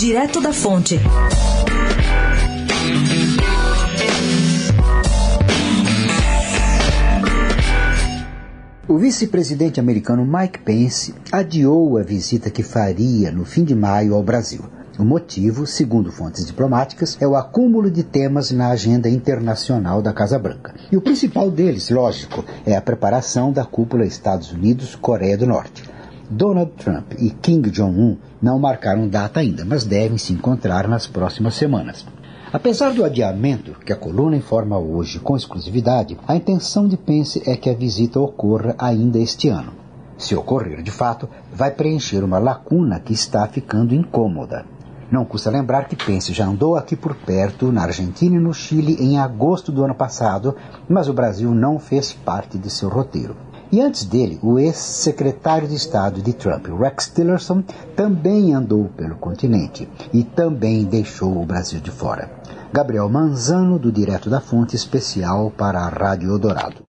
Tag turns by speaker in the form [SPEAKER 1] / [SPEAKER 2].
[SPEAKER 1] Direto da Fonte.
[SPEAKER 2] O vice-presidente americano Mike Pence adiou a visita que faria no fim de maio ao Brasil. O motivo, segundo fontes diplomáticas, é o acúmulo de temas na agenda internacional da Casa Branca. E o principal deles, lógico, é a preparação da cúpula Estados Unidos-Coreia do Norte. Donald Trump e Kim Jong-un não marcaram data ainda, mas devem se encontrar nas próximas semanas. Apesar do adiamento, que a coluna informa hoje com exclusividade, a intenção de Pence é que a visita ocorra ainda este ano. Se ocorrer de fato, vai preencher uma lacuna que está ficando incômoda. Não custa lembrar que Pence já andou aqui por perto, na Argentina e no Chile, em agosto do ano passado, mas o Brasil não fez parte de seu roteiro. E antes dele, o ex-secretário de Estado de Trump, Rex Tillerson, também andou pelo continente e também deixou o Brasil de fora. Gabriel Manzano, do Direto da Fonte, especial para a Rádio Eldorado.